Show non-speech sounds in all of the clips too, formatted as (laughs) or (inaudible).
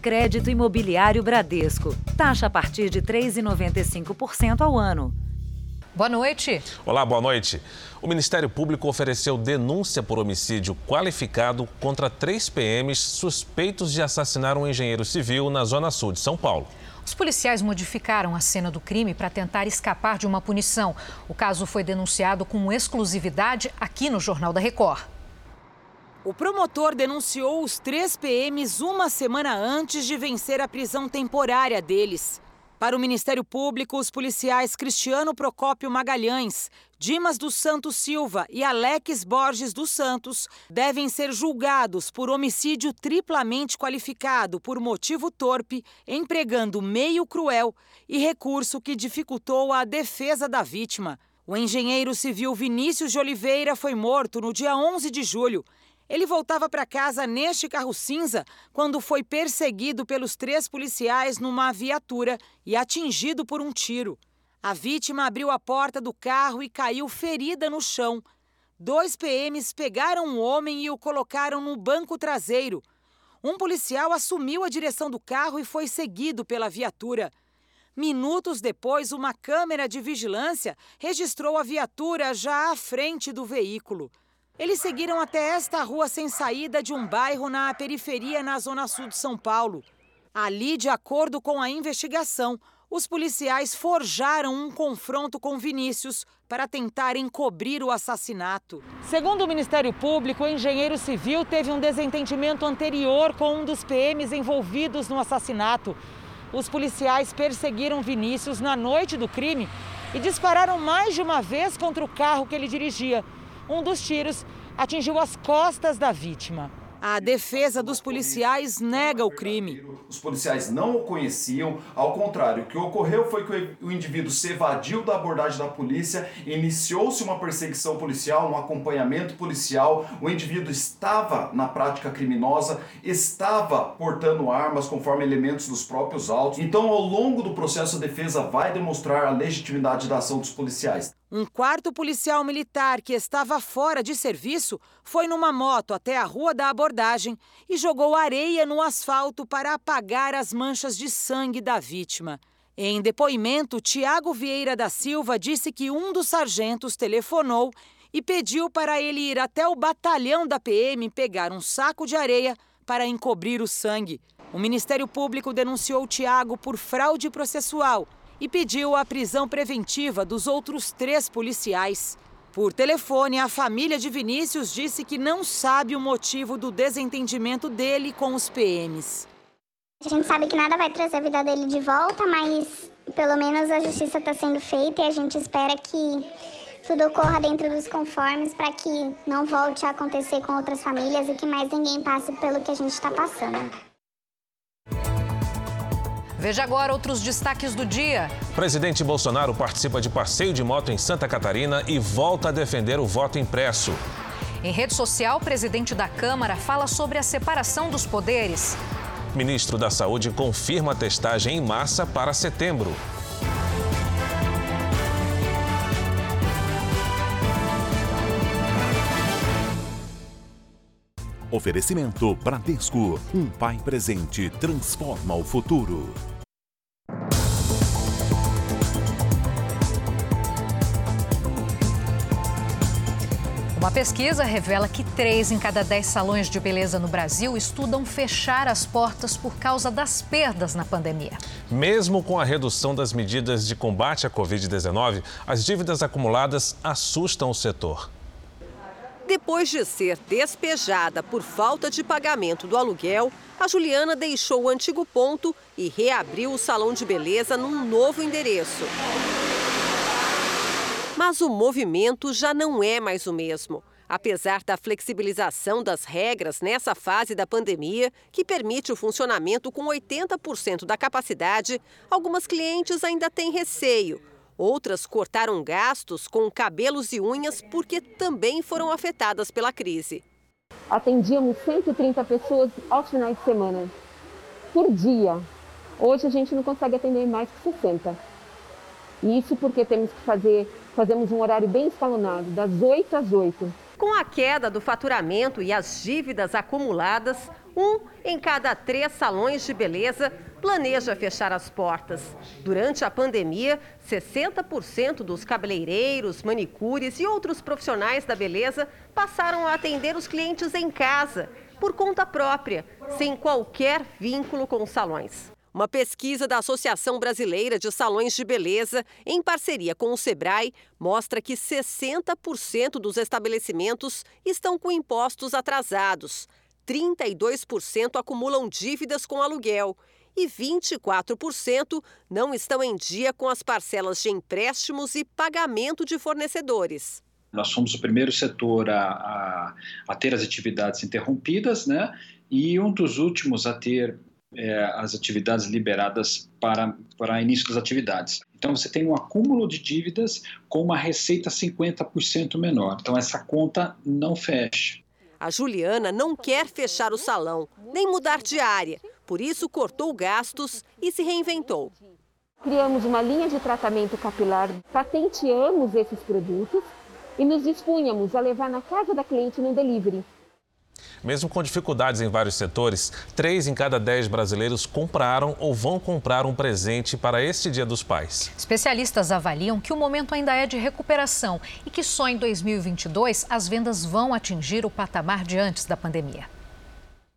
Crédito Imobiliário Bradesco. Taxa a partir de 3,95% ao ano. Boa noite. Olá, boa noite. O Ministério Público ofereceu denúncia por homicídio qualificado contra três PMs suspeitos de assassinar um engenheiro civil na Zona Sul de São Paulo. Os policiais modificaram a cena do crime para tentar escapar de uma punição. O caso foi denunciado com exclusividade aqui no Jornal da Record. O promotor denunciou os três PMs uma semana antes de vencer a prisão temporária deles. Para o Ministério Público, os policiais Cristiano Procópio Magalhães, Dimas dos Santos Silva e Alex Borges dos Santos devem ser julgados por homicídio triplamente qualificado por motivo torpe, empregando meio cruel e recurso que dificultou a defesa da vítima. O engenheiro civil Vinícius de Oliveira foi morto no dia 11 de julho ele voltava para casa neste carro cinza quando foi perseguido pelos três policiais numa viatura e atingido por um tiro. A vítima abriu a porta do carro e caiu ferida no chão. Dois PMs pegaram o homem e o colocaram no banco traseiro. Um policial assumiu a direção do carro e foi seguido pela viatura. Minutos depois, uma câmera de vigilância registrou a viatura já à frente do veículo. Eles seguiram até esta rua sem saída de um bairro na periferia, na zona sul de São Paulo. Ali, de acordo com a investigação, os policiais forjaram um confronto com Vinícius para tentar encobrir o assassinato. Segundo o Ministério Público, o engenheiro civil teve um desentendimento anterior com um dos PMs envolvidos no assassinato. Os policiais perseguiram Vinícius na noite do crime e dispararam mais de uma vez contra o carro que ele dirigia. Um dos tiros atingiu as costas da vítima. A defesa dos policiais nega o crime. Os policiais não o conheciam, ao contrário, o que ocorreu foi que o indivíduo se evadiu da abordagem da polícia, iniciou-se uma perseguição policial, um acompanhamento policial, o indivíduo estava na prática criminosa, estava portando armas conforme elementos dos próprios autos. Então, ao longo do processo, a defesa vai demonstrar a legitimidade da ação dos policiais. Um quarto policial militar que estava fora de serviço foi numa moto até a rua da abordagem e jogou areia no asfalto para apagar as manchas de sangue da vítima. Em depoimento, Tiago Vieira da Silva disse que um dos sargentos telefonou e pediu para ele ir até o batalhão da PM pegar um saco de areia para encobrir o sangue. O Ministério Público denunciou Tiago por fraude processual e pediu a prisão preventiva dos outros três policiais. Por telefone, a família de Vinícius disse que não sabe o motivo do desentendimento dele com os PMs. A gente sabe que nada vai trazer a vida dele de volta, mas pelo menos a justiça está sendo feita e a gente espera que tudo ocorra dentro dos conformes para que não volte a acontecer com outras famílias e que mais ninguém passe pelo que a gente está passando. Veja agora outros destaques do dia. Presidente Bolsonaro participa de passeio de moto em Santa Catarina e volta a defender o voto impresso. Em rede social, o presidente da Câmara fala sobre a separação dos poderes. Ministro da Saúde confirma a testagem em massa para setembro. Oferecimento Bradesco. Um pai presente transforma o futuro. Uma pesquisa revela que três em cada dez salões de beleza no Brasil estudam fechar as portas por causa das perdas na pandemia. Mesmo com a redução das medidas de combate à Covid-19, as dívidas acumuladas assustam o setor. Depois de ser despejada por falta de pagamento do aluguel, a Juliana deixou o antigo ponto e reabriu o salão de beleza num novo endereço. Mas o movimento já não é mais o mesmo. Apesar da flexibilização das regras nessa fase da pandemia, que permite o funcionamento com 80% da capacidade, algumas clientes ainda têm receio Outras cortaram gastos com cabelos e unhas porque também foram afetadas pela crise. Atendíamos 130 pessoas aos finais de semana, por dia. Hoje a gente não consegue atender mais que 60. Isso porque temos que fazer, fazemos um horário bem escalonado, das 8 às 8. Com a queda do faturamento e as dívidas acumuladas, Um em cada três salões de beleza planeja fechar as portas. Durante a pandemia, 60% dos cabeleireiros, manicures e outros profissionais da beleza passaram a atender os clientes em casa, por conta própria, sem qualquer vínculo com os salões. Uma pesquisa da Associação Brasileira de Salões de Beleza, em parceria com o Sebrae, mostra que 60% dos estabelecimentos estão com impostos atrasados. 32% acumulam dívidas com aluguel e 24% não estão em dia com as parcelas de empréstimos e pagamento de fornecedores. Nós fomos o primeiro setor a, a, a ter as atividades interrompidas, né? E um dos últimos a ter é, as atividades liberadas para, para início das atividades. Então, você tem um acúmulo de dívidas com uma receita 50% menor. Então, essa conta não fecha. A Juliana não quer fechar o salão, nem mudar de área. Por isso, cortou gastos e se reinventou. Criamos uma linha de tratamento capilar, patenteamos esses produtos e nos dispunhamos a levar na casa da cliente no delivery. Mesmo com dificuldades em vários setores, três em cada dez brasileiros compraram ou vão comprar um presente para este Dia dos Pais. Especialistas avaliam que o momento ainda é de recuperação e que só em 2022 as vendas vão atingir o patamar de antes da pandemia.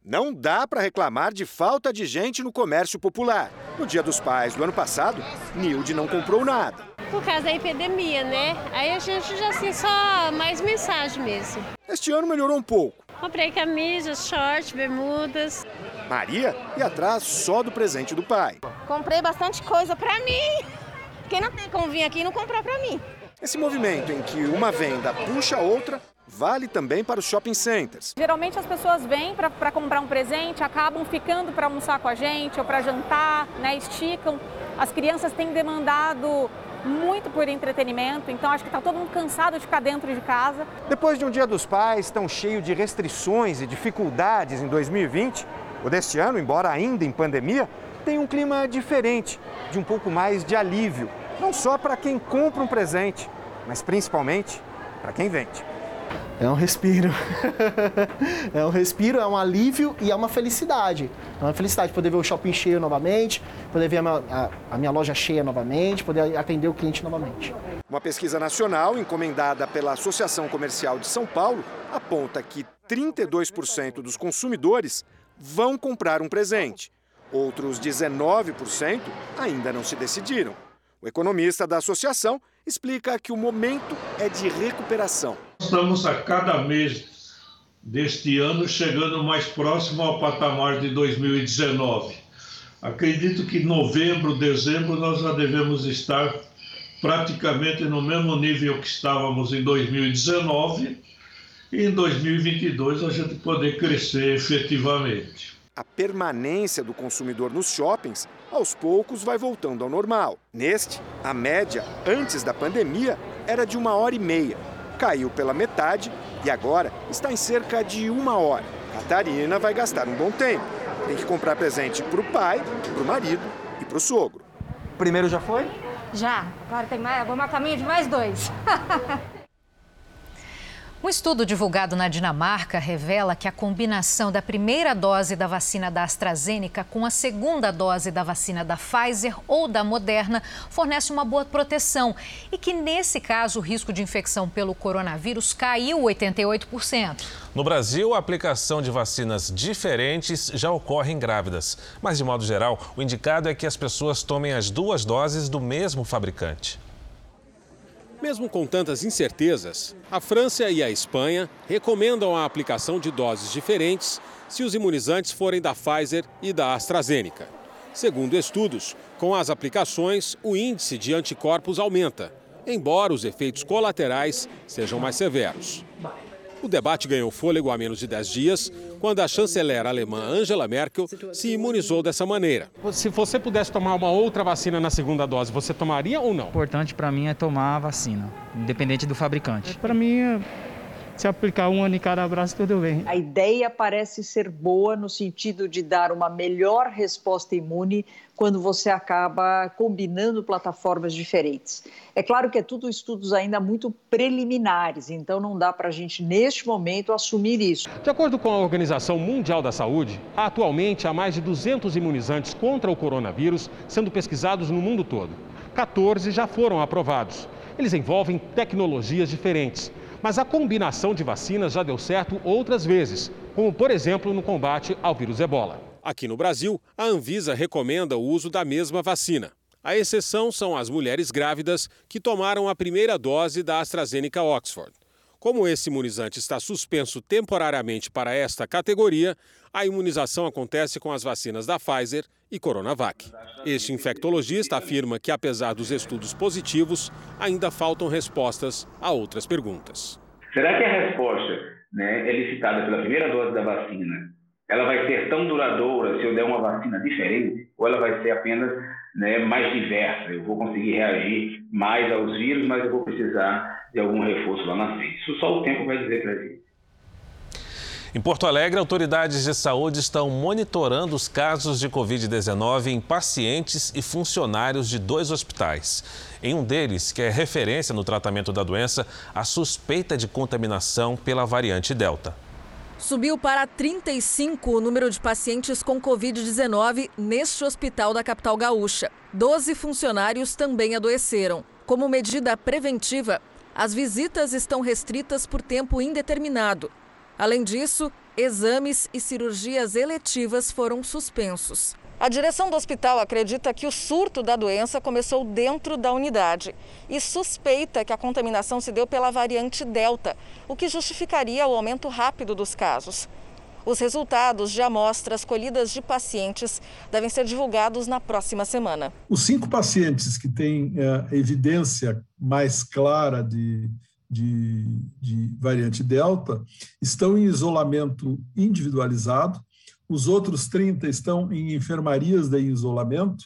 Não dá para reclamar de falta de gente no comércio popular. No Dia dos Pais do ano passado, Nilde não comprou nada. Por causa da epidemia, né? Aí a gente já assim, só mais mensagem mesmo. Este ano melhorou um pouco. Comprei camisas, shorts, bermudas. Maria ia atrás só do presente do pai. Comprei bastante coisa para mim. Quem não tem como vir aqui não comprar para mim. Esse movimento em que uma venda puxa a outra vale também para os shopping centers. Geralmente as pessoas vêm para comprar um presente, acabam ficando para almoçar com a gente ou para jantar, né, esticam. As crianças têm demandado muito por entretenimento, então acho que está todo mundo cansado de ficar dentro de casa. Depois de um Dia dos Pais tão cheio de restrições e dificuldades em 2020, o deste ano, embora ainda em pandemia, tem um clima diferente, de um pouco mais de alívio, não só para quem compra um presente, mas principalmente para quem vende. É um respiro. (laughs) é um respiro, é um alívio e é uma felicidade. É uma felicidade poder ver o shopping cheio novamente, poder ver a minha, a, a minha loja cheia novamente, poder atender o cliente novamente. Uma pesquisa nacional encomendada pela Associação Comercial de São Paulo aponta que 32% dos consumidores vão comprar um presente. Outros 19% ainda não se decidiram. O economista da associação explica que o momento é de recuperação. Estamos a cada mês deste ano chegando mais próximo ao patamar de 2019. Acredito que novembro, dezembro nós já devemos estar praticamente no mesmo nível que estávamos em 2019 e em 2022 a gente poder crescer efetivamente a permanência do consumidor nos shoppings, aos poucos vai voltando ao normal. Neste, a média antes da pandemia era de uma hora e meia. Caiu pela metade e agora está em cerca de uma hora. Catarina vai gastar um bom tempo. Tem que comprar presente para o pai, para o marido e para o sogro. O primeiro já foi? Já. Agora tem mais, vamos a caminho de mais dois. (laughs) Um estudo divulgado na Dinamarca revela que a combinação da primeira dose da vacina da AstraZeneca com a segunda dose da vacina da Pfizer ou da Moderna fornece uma boa proteção e que, nesse caso, o risco de infecção pelo coronavírus caiu 88%. No Brasil, a aplicação de vacinas diferentes já ocorre em grávidas. Mas, de modo geral, o indicado é que as pessoas tomem as duas doses do mesmo fabricante. Mesmo com tantas incertezas, a França e a Espanha recomendam a aplicação de doses diferentes se os imunizantes forem da Pfizer e da AstraZeneca. Segundo estudos, com as aplicações, o índice de anticorpos aumenta, embora os efeitos colaterais sejam mais severos. O debate ganhou fôlego há menos de 10 dias, quando a chanceler alemã Angela Merkel se imunizou dessa maneira. Se você pudesse tomar uma outra vacina na segunda dose, você tomaria ou não? O importante para mim é tomar a vacina, independente do fabricante. Para mim, se aplicar um ano em cada braço, tudo bem. A ideia parece ser boa no sentido de dar uma melhor resposta imune quando você acaba combinando plataformas diferentes. É claro que é tudo estudos ainda muito preliminares, então não dá para a gente, neste momento, assumir isso. De acordo com a Organização Mundial da Saúde, atualmente há mais de 200 imunizantes contra o coronavírus sendo pesquisados no mundo todo. 14 já foram aprovados. Eles envolvem tecnologias diferentes mas a combinação de vacinas já deu certo outras vezes, como por exemplo no combate ao vírus ebola. Aqui no Brasil, a Anvisa recomenda o uso da mesma vacina. A exceção são as mulheres grávidas que tomaram a primeira dose da AstraZeneca Oxford. Como esse imunizante está suspenso temporariamente para esta categoria, a imunização acontece com as vacinas da Pfizer e Coronavac. Este infectologista afirma que, apesar dos estudos positivos, ainda faltam respostas a outras perguntas. Será que a resposta né, elicitada pela primeira dose da vacina ela vai ser tão duradoura se eu der uma vacina diferente ou ela vai ser apenas né, mais diversa? Eu vou conseguir reagir mais aos vírus, mas eu vou precisar de algum reforço lá na frente. Isso só o tempo vai dizer para gente. Em Porto Alegre, autoridades de saúde estão monitorando os casos de Covid-19 em pacientes e funcionários de dois hospitais. Em um deles, que é referência no tratamento da doença, a suspeita de contaminação pela variante Delta. Subiu para 35 o número de pacientes com Covid-19 neste hospital da capital gaúcha. Doze funcionários também adoeceram. Como medida preventiva, as visitas estão restritas por tempo indeterminado. Além disso, exames e cirurgias eletivas foram suspensos. A direção do hospital acredita que o surto da doença começou dentro da unidade e suspeita que a contaminação se deu pela variante Delta, o que justificaria o aumento rápido dos casos. Os resultados de amostras colhidas de pacientes devem ser divulgados na próxima semana. Os cinco pacientes que têm é, evidência mais clara de de, de variante Delta estão em isolamento individualizado, os outros 30 estão em enfermarias de isolamento,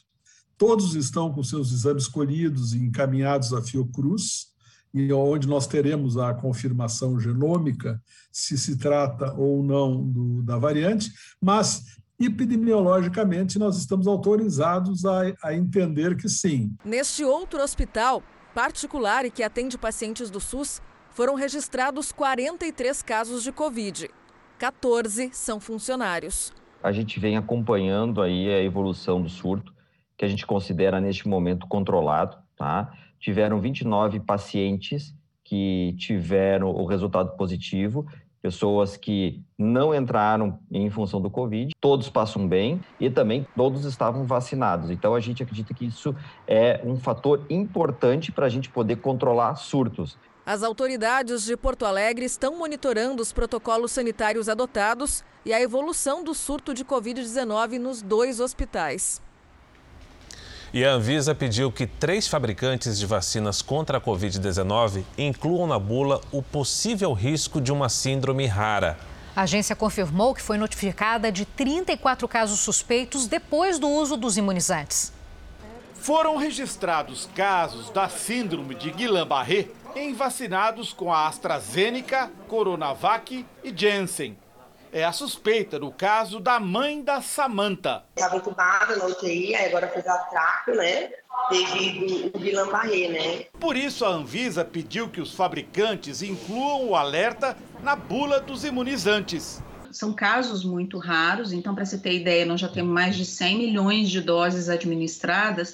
todos estão com seus exames colhidos e encaminhados à Fiocruz, e onde nós teremos a confirmação genômica se se trata ou não do, da variante, mas epidemiologicamente nós estamos autorizados a, a entender que sim. Neste outro hospital, particular e que atende pacientes do SUS, foram registrados 43 casos de Covid. 14 são funcionários. A gente vem acompanhando aí a evolução do surto, que a gente considera neste momento controlado, tá? Tiveram 29 pacientes que tiveram o resultado positivo pessoas que não entraram em função do Covid, todos passam bem e também todos estavam vacinados. Então a gente acredita que isso é um fator importante para a gente poder controlar surtos. As autoridades de Porto Alegre estão monitorando os protocolos sanitários adotados e a evolução do surto de Covid-19 nos dois hospitais. E a Anvisa pediu que três fabricantes de vacinas contra a Covid-19 incluam na bula o possível risco de uma síndrome rara. A agência confirmou que foi notificada de 34 casos suspeitos depois do uso dos imunizantes. Foram registrados casos da síndrome de Guillain-Barré em vacinados com a AstraZeneca, Coronavac e Janssen é a suspeita no caso da mãe da Samanta. Estava entubada na UTI, agora fez a traco, né? Devido o Guillain-Barré, né? Por isso a Anvisa pediu que os fabricantes incluam o alerta na bula dos imunizantes. São casos muito raros, então para você ter ideia, nós já temos mais de 100 milhões de doses administradas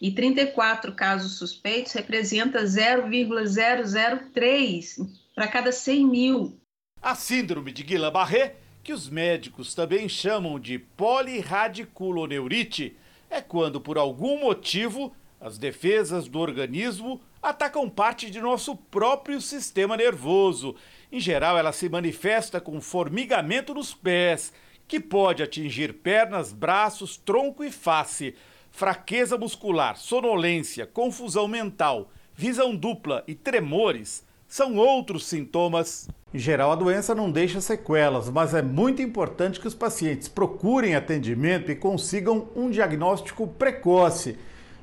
e 34 casos suspeitos representa 0,003 para cada 100 mil. A síndrome de Guillain-Barré, que os médicos também chamam de polirradiculoneurite, é quando por algum motivo as defesas do organismo atacam parte de nosso próprio sistema nervoso. Em geral, ela se manifesta com formigamento nos pés, que pode atingir pernas, braços, tronco e face, fraqueza muscular, sonolência, confusão mental, visão dupla e tremores são outros sintomas. Em geral, a doença não deixa sequelas, mas é muito importante que os pacientes procurem atendimento e consigam um diagnóstico precoce.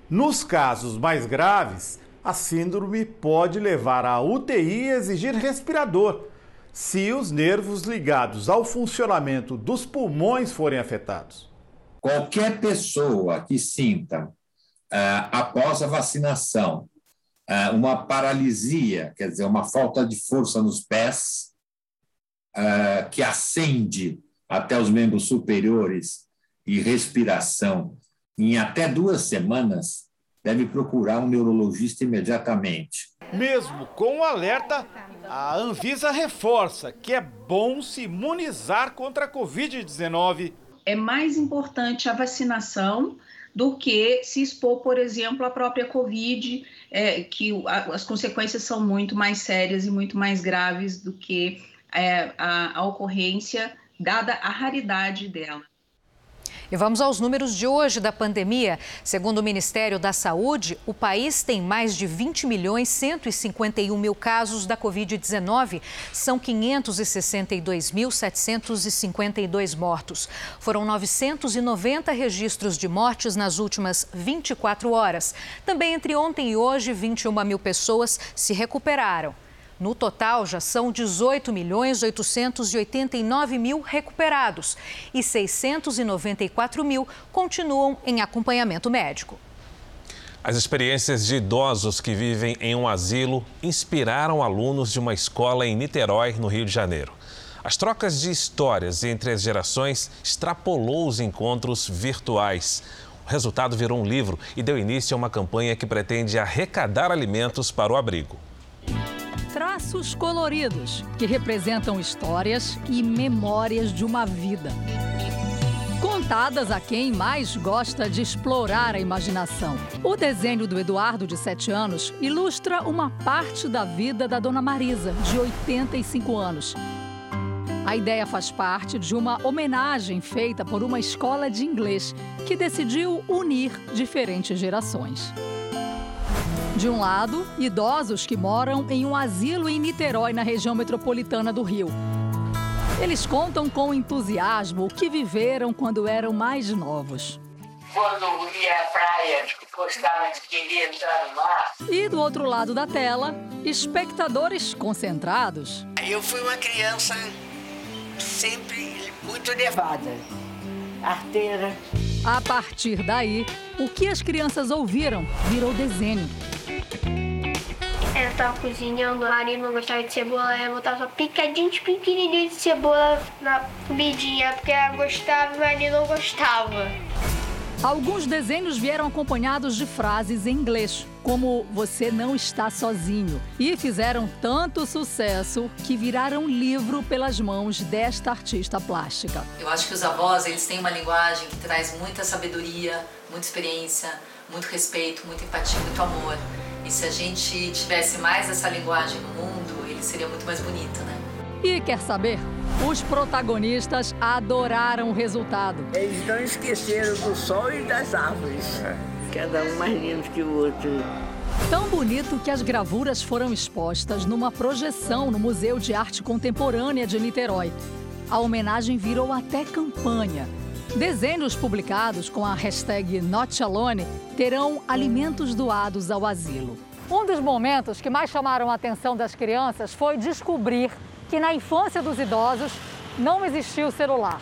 Nos casos mais graves, a síndrome pode levar à UTI e exigir respirador. se os nervos ligados ao funcionamento dos pulmões forem afetados. Qualquer pessoa que sinta, uh, após a vacinação, uma paralisia, quer dizer, uma falta de força nos pés, uh, que acende até os membros superiores e respiração, em até duas semanas, deve procurar um neurologista imediatamente. Mesmo com o alerta, a Anvisa reforça que é bom se imunizar contra a Covid-19. É mais importante a vacinação do que se expor, por exemplo, à própria Covid, é, que as consequências são muito mais sérias e muito mais graves do que é, a, a ocorrência, dada a raridade dela. E vamos aos números de hoje da pandemia. Segundo o Ministério da Saúde, o país tem mais de 20 milhões 151 mil casos da Covid-19. São 562.752 mortos. Foram 990 registros de mortes nas últimas 24 horas. Também entre ontem e hoje, 21 mil pessoas se recuperaram. No total, já são 18 milhões 889 mil recuperados e 694 mil continuam em acompanhamento médico. As experiências de idosos que vivem em um asilo inspiraram alunos de uma escola em Niterói, no Rio de Janeiro. As trocas de histórias entre as gerações extrapolou os encontros virtuais. O resultado virou um livro e deu início a uma campanha que pretende arrecadar alimentos para o abrigo traços coloridos que representam histórias e memórias de uma vida. Contadas a quem mais gosta de explorar a imaginação. O desenho do Eduardo, de 7 anos, ilustra uma parte da vida da dona Marisa, de 85 anos. A ideia faz parte de uma homenagem feita por uma escola de inglês que decidiu unir diferentes gerações. De um lado, idosos que moram em um asilo em Niterói, na região metropolitana do Rio. Eles contam com entusiasmo o que viveram quando eram mais novos. Quando ia à praia, gostava de querer entrar no mar. E do outro lado da tela, espectadores concentrados. Eu fui uma criança sempre muito levada, arteira. A partir daí, o que as crianças ouviram virou desenho. Eu tava cozinhando, Marina não gostava de cebola, ela botava só picadinhos pequenininhos de cebola na comidinha, porque ela gostava e Marina não gostava. Alguns desenhos vieram acompanhados de frases em inglês, como você não está sozinho, e fizeram tanto sucesso que viraram livro pelas mãos desta artista plástica. Eu acho que os avós, eles têm uma linguagem que traz muita sabedoria, muita experiência, muito respeito, muita empatia, muito amor. E se a gente tivesse mais essa linguagem no mundo, ele seria muito mais bonito, né? E quer saber? Os protagonistas adoraram o resultado. Eles não esqueceram do sol e das árvores. É. Cada um mais lindo que o outro. Tão bonito que as gravuras foram expostas numa projeção no Museu de Arte Contemporânea de Niterói. A homenagem virou até campanha. Desenhos publicados com a hashtag NotAlone terão alimentos doados ao asilo. Um dos momentos que mais chamaram a atenção das crianças foi descobrir que na infância dos idosos não existia o celular.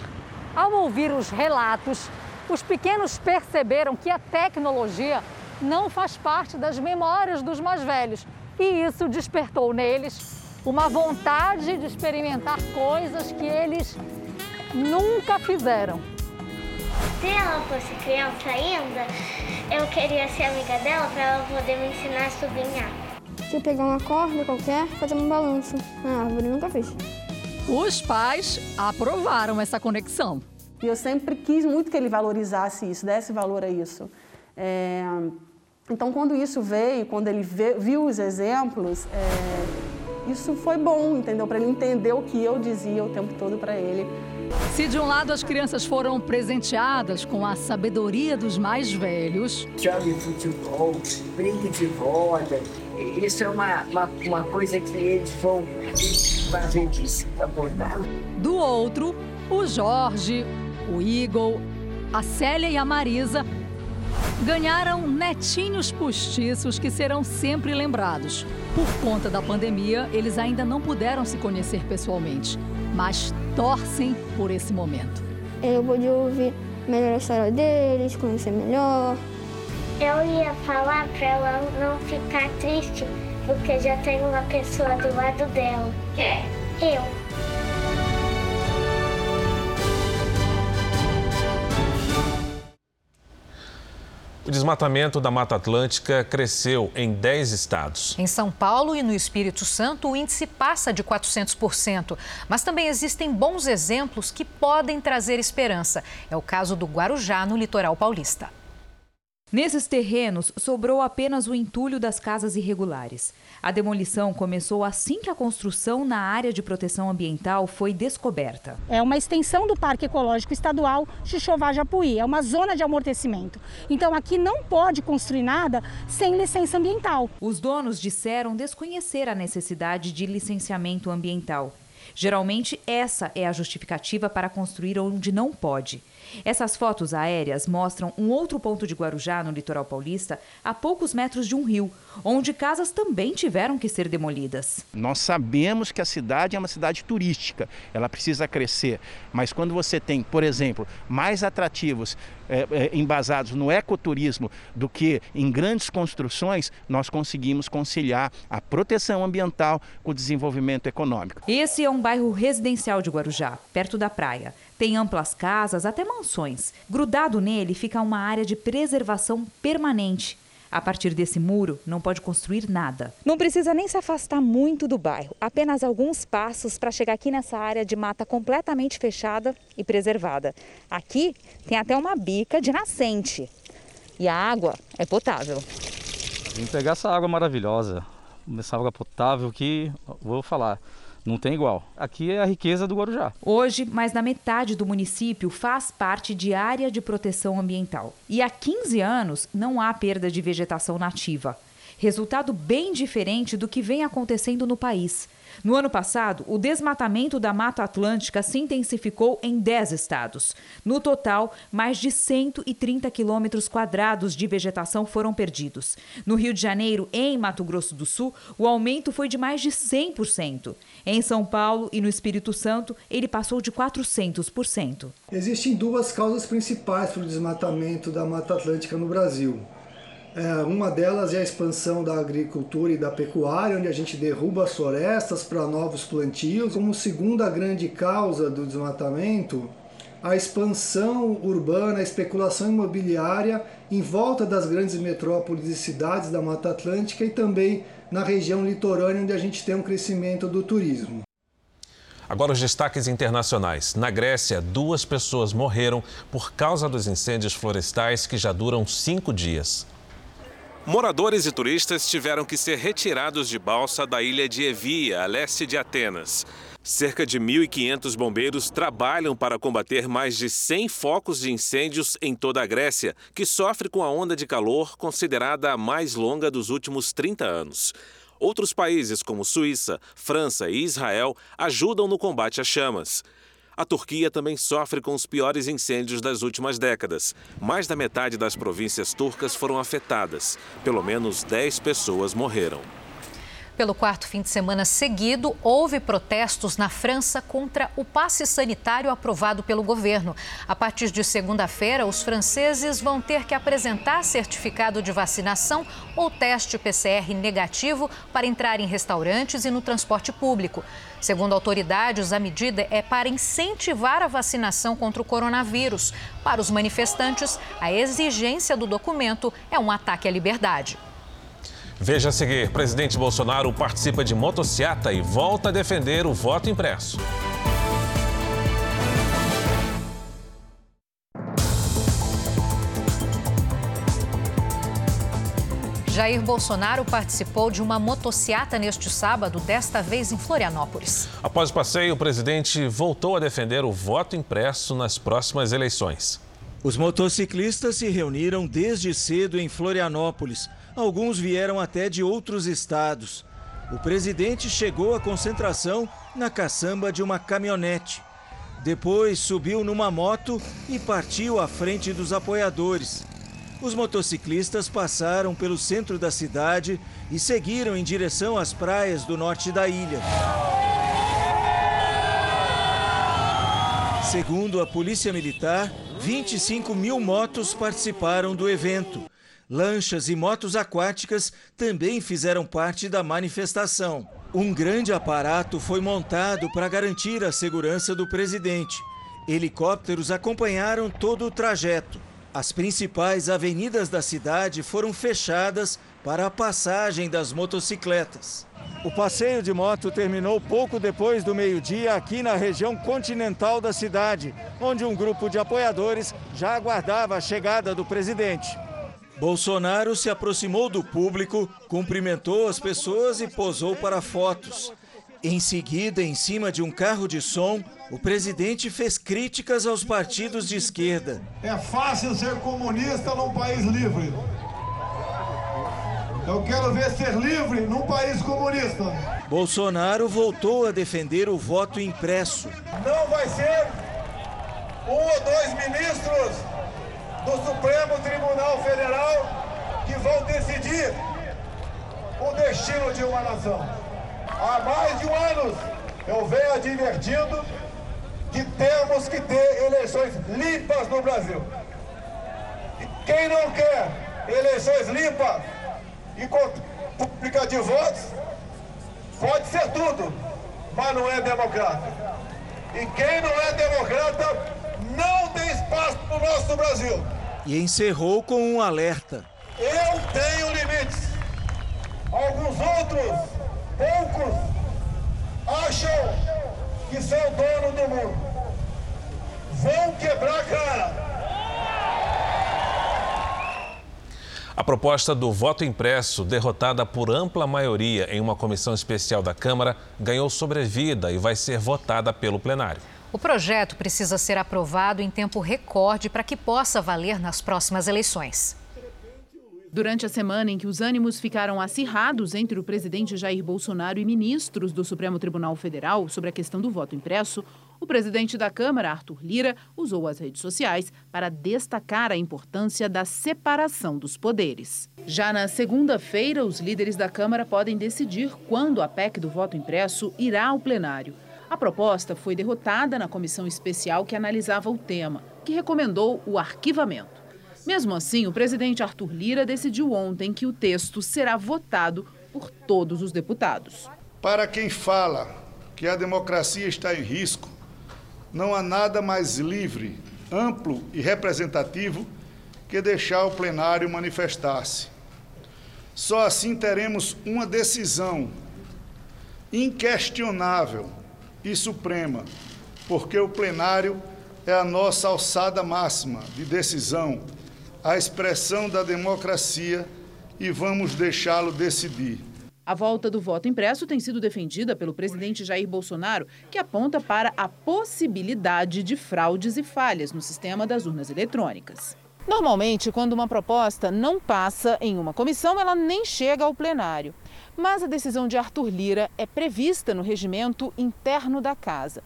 Ao ouvir os relatos, os pequenos perceberam que a tecnologia não faz parte das memórias dos mais velhos e isso despertou neles uma vontade de experimentar coisas que eles nunca fizeram. Se ela fosse criança ainda, eu queria ser amiga dela para ela poder me ensinar a sublinhar. Se pegar uma corda qualquer, fazer um balanço na árvore, nunca fiz. Os pais aprovaram essa conexão. E eu sempre quis muito que ele valorizasse isso, desse valor a isso. É... Então, quando isso veio, quando ele viu os exemplos, é... isso foi bom, entendeu? Para ele entender o que eu dizia o tempo todo para ele. Se de um lado as crianças foram presenteadas com a sabedoria dos mais velhos. Jogue futebol, brinque de roda. Isso é uma, uma, uma coisa que eles vão fazer disso, abordar. Do outro, o Jorge, o Eagle, a Célia e a Marisa Ganharam netinhos postiços que serão sempre lembrados. Por conta da pandemia, eles ainda não puderam se conhecer pessoalmente, mas torcem por esse momento. Eu pude ouvir melhor a história deles, conhecer melhor. Eu ia falar para ela não ficar triste, porque já tem uma pessoa do lado dela. Quem? Eu. O desmatamento da Mata Atlântica cresceu em 10 estados. Em São Paulo e no Espírito Santo, o índice passa de 400%. Mas também existem bons exemplos que podem trazer esperança. É o caso do Guarujá, no litoral paulista. Nesses terrenos, sobrou apenas o entulho das casas irregulares. A demolição começou assim que a construção na área de proteção ambiental foi descoberta. É uma extensão do Parque Ecológico Estadual Xixová-Japuí, é uma zona de amortecimento. Então aqui não pode construir nada sem licença ambiental. Os donos disseram desconhecer a necessidade de licenciamento ambiental. Geralmente, essa é a justificativa para construir onde não pode. Essas fotos aéreas mostram um outro ponto de Guarujá, no litoral paulista, a poucos metros de um rio, onde casas também tiveram que ser demolidas. Nós sabemos que a cidade é uma cidade turística, ela precisa crescer, mas quando você tem, por exemplo, mais atrativos é, é, embasados no ecoturismo do que em grandes construções, nós conseguimos conciliar a proteção ambiental com o desenvolvimento econômico. Esse é um bairro residencial de Guarujá, perto da praia. Tem amplas casas, até mansões. Grudado nele fica uma área de preservação permanente. A partir desse muro, não pode construir nada. Não precisa nem se afastar muito do bairro, apenas alguns passos para chegar aqui nessa área de mata completamente fechada e preservada. Aqui tem até uma bica de nascente e a água é potável. Vim pegar essa água maravilhosa, essa água potável que, vou falar, não tem igual. Aqui é a riqueza do Guarujá. Hoje, mais da metade do município faz parte de área de proteção ambiental. E há 15 anos não há perda de vegetação nativa. Resultado bem diferente do que vem acontecendo no país. No ano passado, o desmatamento da Mata Atlântica se intensificou em 10 estados. No total, mais de 130 quilômetros quadrados de vegetação foram perdidos. No Rio de Janeiro, em Mato Grosso do Sul, o aumento foi de mais de 100%. Em São Paulo e no Espírito Santo, ele passou de 400%. Existem duas causas principais para o desmatamento da Mata Atlântica no Brasil. É, uma delas é a expansão da agricultura e da pecuária, onde a gente derruba as florestas para novos plantios. Como segunda grande causa do desmatamento, a expansão urbana, a especulação imobiliária em volta das grandes metrópoles e cidades da Mata Atlântica e também na região litorânea, onde a gente tem um crescimento do turismo. Agora os destaques internacionais. Na Grécia, duas pessoas morreram por causa dos incêndios florestais que já duram cinco dias. Moradores e turistas tiveram que ser retirados de balsa da ilha de Evia, a leste de Atenas. Cerca de 1.500 bombeiros trabalham para combater mais de 100 focos de incêndios em toda a Grécia, que sofre com a onda de calor considerada a mais longa dos últimos 30 anos. Outros países, como Suíça, França e Israel, ajudam no combate às chamas. A Turquia também sofre com os piores incêndios das últimas décadas. Mais da metade das províncias turcas foram afetadas. Pelo menos 10 pessoas morreram. Pelo quarto fim de semana seguido, houve protestos na França contra o passe sanitário aprovado pelo governo. A partir de segunda-feira, os franceses vão ter que apresentar certificado de vacinação ou teste PCR negativo para entrar em restaurantes e no transporte público. Segundo autoridades, a medida é para incentivar a vacinação contra o coronavírus. Para os manifestantes, a exigência do documento é um ataque à liberdade. Veja a seguir: presidente Bolsonaro participa de motociata e volta a defender o voto impresso. Jair Bolsonaro participou de uma motociata neste sábado, desta vez em Florianópolis. Após o passeio, o presidente voltou a defender o voto impresso nas próximas eleições. Os motociclistas se reuniram desde cedo em Florianópolis Alguns vieram até de outros estados. O presidente chegou à concentração na caçamba de uma caminhonete. Depois subiu numa moto e partiu à frente dos apoiadores. Os motociclistas passaram pelo centro da cidade e seguiram em direção às praias do norte da ilha. Segundo a Polícia Militar, 25 mil motos participaram do evento. Lanchas e motos aquáticas também fizeram parte da manifestação. Um grande aparato foi montado para garantir a segurança do presidente. Helicópteros acompanharam todo o trajeto. As principais avenidas da cidade foram fechadas para a passagem das motocicletas. O passeio de moto terminou pouco depois do meio-dia aqui na região continental da cidade, onde um grupo de apoiadores já aguardava a chegada do presidente. Bolsonaro se aproximou do público, cumprimentou as pessoas e posou para fotos. Em seguida, em cima de um carro de som, o presidente fez críticas aos partidos de esquerda. É fácil ser comunista num país livre. Eu quero ver ser livre num país comunista. Bolsonaro voltou a defender o voto impresso. Não vai ser um ou dois ministros do Supremo Tribunal Federal que vão decidir o destino de uma nação. Há mais de um ano eu venho advertindo que temos que ter eleições limpas no Brasil. E quem não quer eleições limpas e pública de votos pode ser tudo, mas não é democrata. E quem não é democrata não tem espaço no nosso Brasil. E encerrou com um alerta. Eu tenho limites. Alguns outros, poucos, acham que são dono do mundo. Vão quebrar a cara. A proposta do voto impresso, derrotada por ampla maioria em uma comissão especial da Câmara, ganhou sobrevida e vai ser votada pelo plenário. O projeto precisa ser aprovado em tempo recorde para que possa valer nas próximas eleições. Durante a semana em que os ânimos ficaram acirrados entre o presidente Jair Bolsonaro e ministros do Supremo Tribunal Federal sobre a questão do voto impresso, o presidente da Câmara, Arthur Lira, usou as redes sociais para destacar a importância da separação dos poderes. Já na segunda-feira, os líderes da Câmara podem decidir quando a PEC do voto impresso irá ao plenário. A proposta foi derrotada na comissão especial que analisava o tema, que recomendou o arquivamento. Mesmo assim, o presidente Arthur Lira decidiu ontem que o texto será votado por todos os deputados. Para quem fala que a democracia está em risco, não há nada mais livre, amplo e representativo que deixar o plenário manifestar-se. Só assim teremos uma decisão inquestionável e suprema, porque o plenário é a nossa alçada máxima de decisão a expressão da democracia e vamos deixá-lo decidir. A volta do voto impresso tem sido defendida pelo presidente Jair Bolsonaro, que aponta para a possibilidade de fraudes e falhas no sistema das urnas eletrônicas. Normalmente, quando uma proposta não passa em uma comissão, ela nem chega ao plenário. Mas a decisão de Arthur Lira é prevista no regimento interno da casa.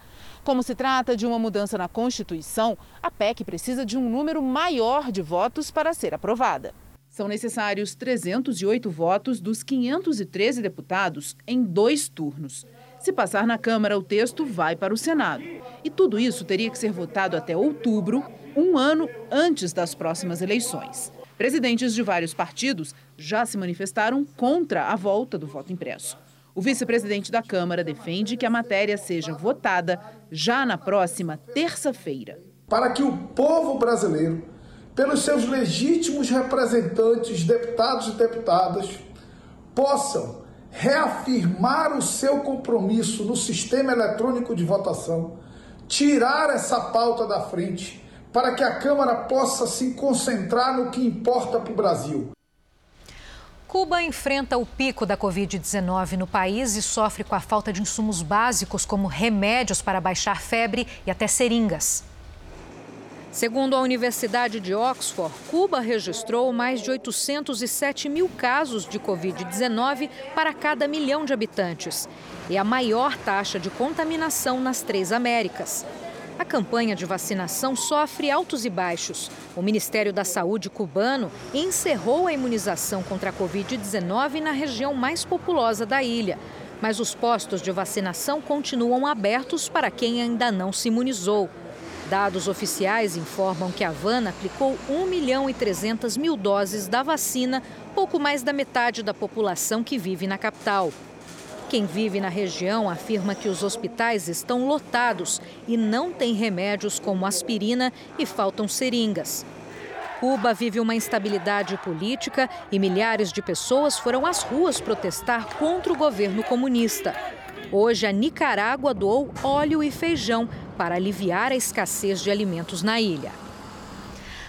Como se trata de uma mudança na Constituição, a PEC precisa de um número maior de votos para ser aprovada. São necessários 308 votos dos 513 deputados em dois turnos. Se passar na Câmara, o texto vai para o Senado. E tudo isso teria que ser votado até outubro, um ano antes das próximas eleições. Presidentes de vários partidos já se manifestaram contra a volta do voto impresso. O vice-presidente da Câmara defende que a matéria seja votada já na próxima terça-feira. Para que o povo brasileiro, pelos seus legítimos representantes, deputados e deputadas, possam reafirmar o seu compromisso no sistema eletrônico de votação, tirar essa pauta da frente, para que a Câmara possa se concentrar no que importa para o Brasil. Cuba enfrenta o pico da Covid-19 no país e sofre com a falta de insumos básicos como remédios para baixar febre e até seringas. Segundo a Universidade de Oxford, Cuba registrou mais de 807 mil casos de Covid-19 para cada milhão de habitantes e a maior taxa de contaminação nas três Américas. A campanha de vacinação sofre altos e baixos. O Ministério da Saúde cubano encerrou a imunização contra a Covid-19 na região mais populosa da ilha. Mas os postos de vacinação continuam abertos para quem ainda não se imunizou. Dados oficiais informam que a Havana aplicou 1 milhão e 300 mil doses da vacina, pouco mais da metade da população que vive na capital. Quem vive na região afirma que os hospitais estão lotados e não tem remédios como aspirina e faltam seringas. Cuba vive uma instabilidade política e milhares de pessoas foram às ruas protestar contra o governo comunista. Hoje, a Nicarágua doou óleo e feijão para aliviar a escassez de alimentos na ilha.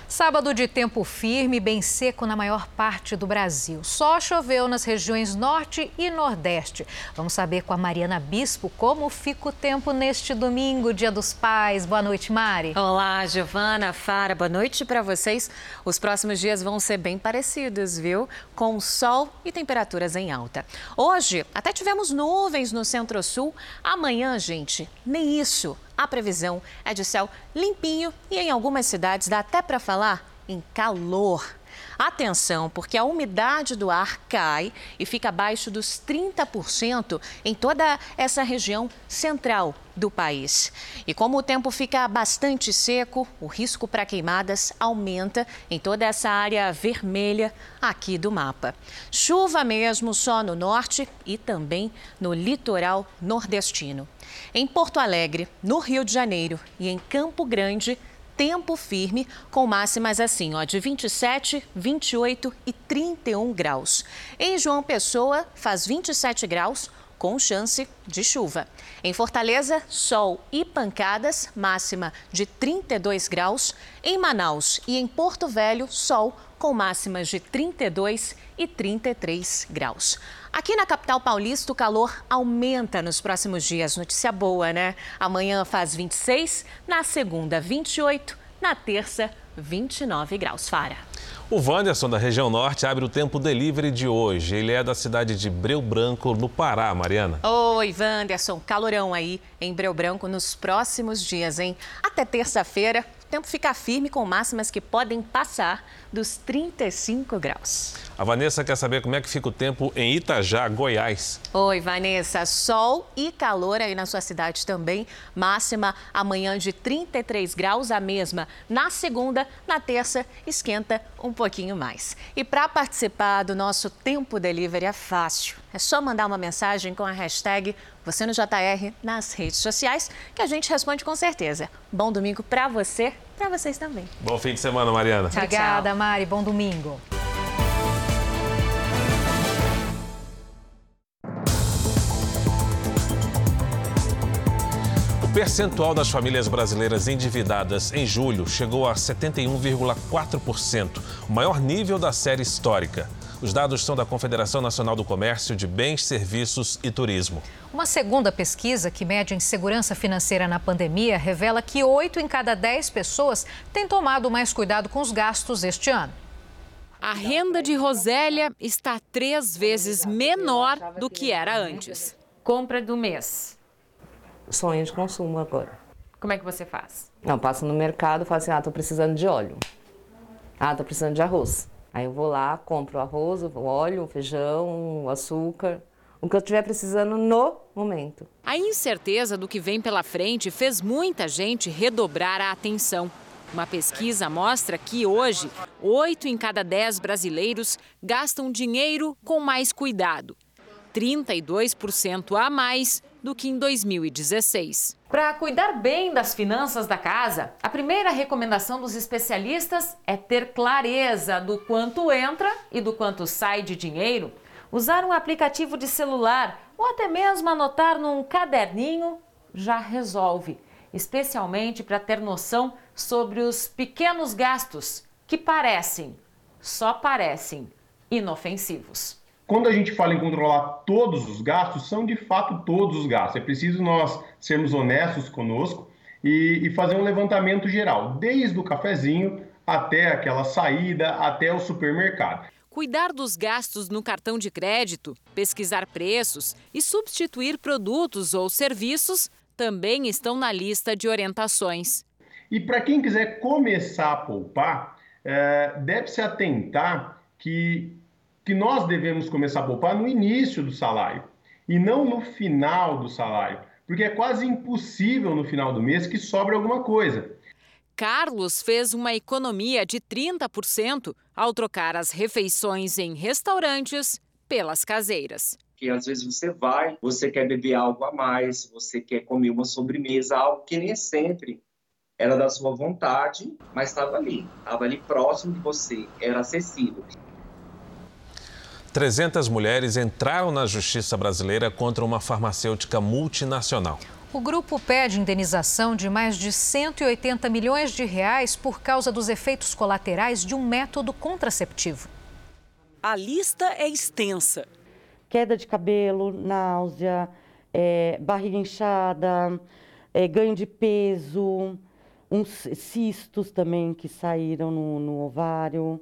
Sábado de tempo firme, bem seco na maior parte do Brasil. Só choveu nas regiões norte e nordeste. Vamos saber com a Mariana Bispo como fica o tempo neste domingo, Dia dos Pais. Boa noite, Mari. Olá, Giovana, Fara, boa noite para vocês. Os próximos dias vão ser bem parecidos, viu? Com sol e temperaturas em alta. Hoje, até tivemos nuvens no centro-sul. Amanhã, gente, nem isso. A previsão é de céu limpinho e em algumas cidades dá até para falar em calor. Atenção, porque a umidade do ar cai e fica abaixo dos 30% em toda essa região central do país. E como o tempo fica bastante seco, o risco para queimadas aumenta em toda essa área vermelha aqui do mapa. Chuva mesmo só no norte e também no litoral nordestino. Em Porto Alegre, no Rio de Janeiro e em Campo Grande, tempo firme, com máximas assim, ó, de 27, 28 e 31 graus. Em João Pessoa, faz 27 graus, com chance de chuva. Em Fortaleza, sol e pancadas, máxima de 32 graus. Em Manaus e em Porto Velho, sol com máximas de 32 e 33 graus. Aqui na capital paulista, o calor aumenta nos próximos dias. Notícia boa, né? Amanhã faz 26, na segunda, 28, na terça, 29 graus. Fara. O Wanderson, da região norte, abre o tempo delivery de hoje. Ele é da cidade de Breu Branco, no Pará, Mariana. Oi, Wanderson. Calorão aí em Breu Branco nos próximos dias, hein? Até terça-feira, o tempo fica firme com máximas que podem passar dos 35 graus. A Vanessa quer saber como é que fica o tempo em Itajá, Goiás. Oi, Vanessa. Sol e calor aí na sua cidade também. Máxima amanhã de 33 graus, a mesma na segunda. Na terça, esquenta um pouquinho mais. E para participar do nosso Tempo Delivery é fácil. É só mandar uma mensagem com a hashtag você no JR nas redes sociais que a gente responde com certeza. Bom domingo para você, para vocês também. Bom fim de semana, Mariana. Tchau, Obrigada, tchau. Mari. Bom domingo. O percentual das famílias brasileiras endividadas em julho chegou a 71,4%, o maior nível da série histórica. Os dados são da Confederação Nacional do Comércio de Bens, Serviços e Turismo. Uma segunda pesquisa que mede a insegurança financeira na pandemia revela que 8 em cada 10 pessoas têm tomado mais cuidado com os gastos este ano. A renda de Rosélia está três vezes menor do que era antes. Compra do mês. Sonho de consumo agora. Como é que você faz? Não, passo no mercado e falo assim: ah, tô precisando de óleo. Ah, tô precisando de arroz. Aí eu vou lá, compro o arroz, o óleo, o feijão, o açúcar, o que eu estiver precisando no momento. A incerteza do que vem pela frente fez muita gente redobrar a atenção. Uma pesquisa mostra que hoje, oito em cada dez brasileiros gastam dinheiro com mais cuidado. 32% a mais do que em 2016. Para cuidar bem das finanças da casa, a primeira recomendação dos especialistas é ter clareza do quanto entra e do quanto sai de dinheiro. Usar um aplicativo de celular ou até mesmo anotar num caderninho já resolve, especialmente para ter noção sobre os pequenos gastos que parecem, só parecem, inofensivos. Quando a gente fala em controlar todos os gastos, são de fato todos os gastos. É preciso nós sermos honestos conosco e, e fazer um levantamento geral, desde o cafezinho até aquela saída, até o supermercado. Cuidar dos gastos no cartão de crédito, pesquisar preços e substituir produtos ou serviços também estão na lista de orientações. E para quem quiser começar a poupar, é, deve se atentar que, que nós devemos começar a poupar no início do salário e não no final do salário, porque é quase impossível no final do mês que sobre alguma coisa. Carlos fez uma economia de 30% ao trocar as refeições em restaurantes pelas caseiras. Que às vezes você vai, você quer beber algo a mais, você quer comer uma sobremesa, algo que nem sempre era da sua vontade, mas estava ali, estava ali próximo de você, era acessível. 300 mulheres entraram na justiça brasileira contra uma farmacêutica multinacional. O grupo pede indenização de mais de 180 milhões de reais por causa dos efeitos colaterais de um método contraceptivo. A lista é extensa. Queda de cabelo, náusea, é, barriga inchada, é, ganho de peso, uns cistos também que saíram no, no ovário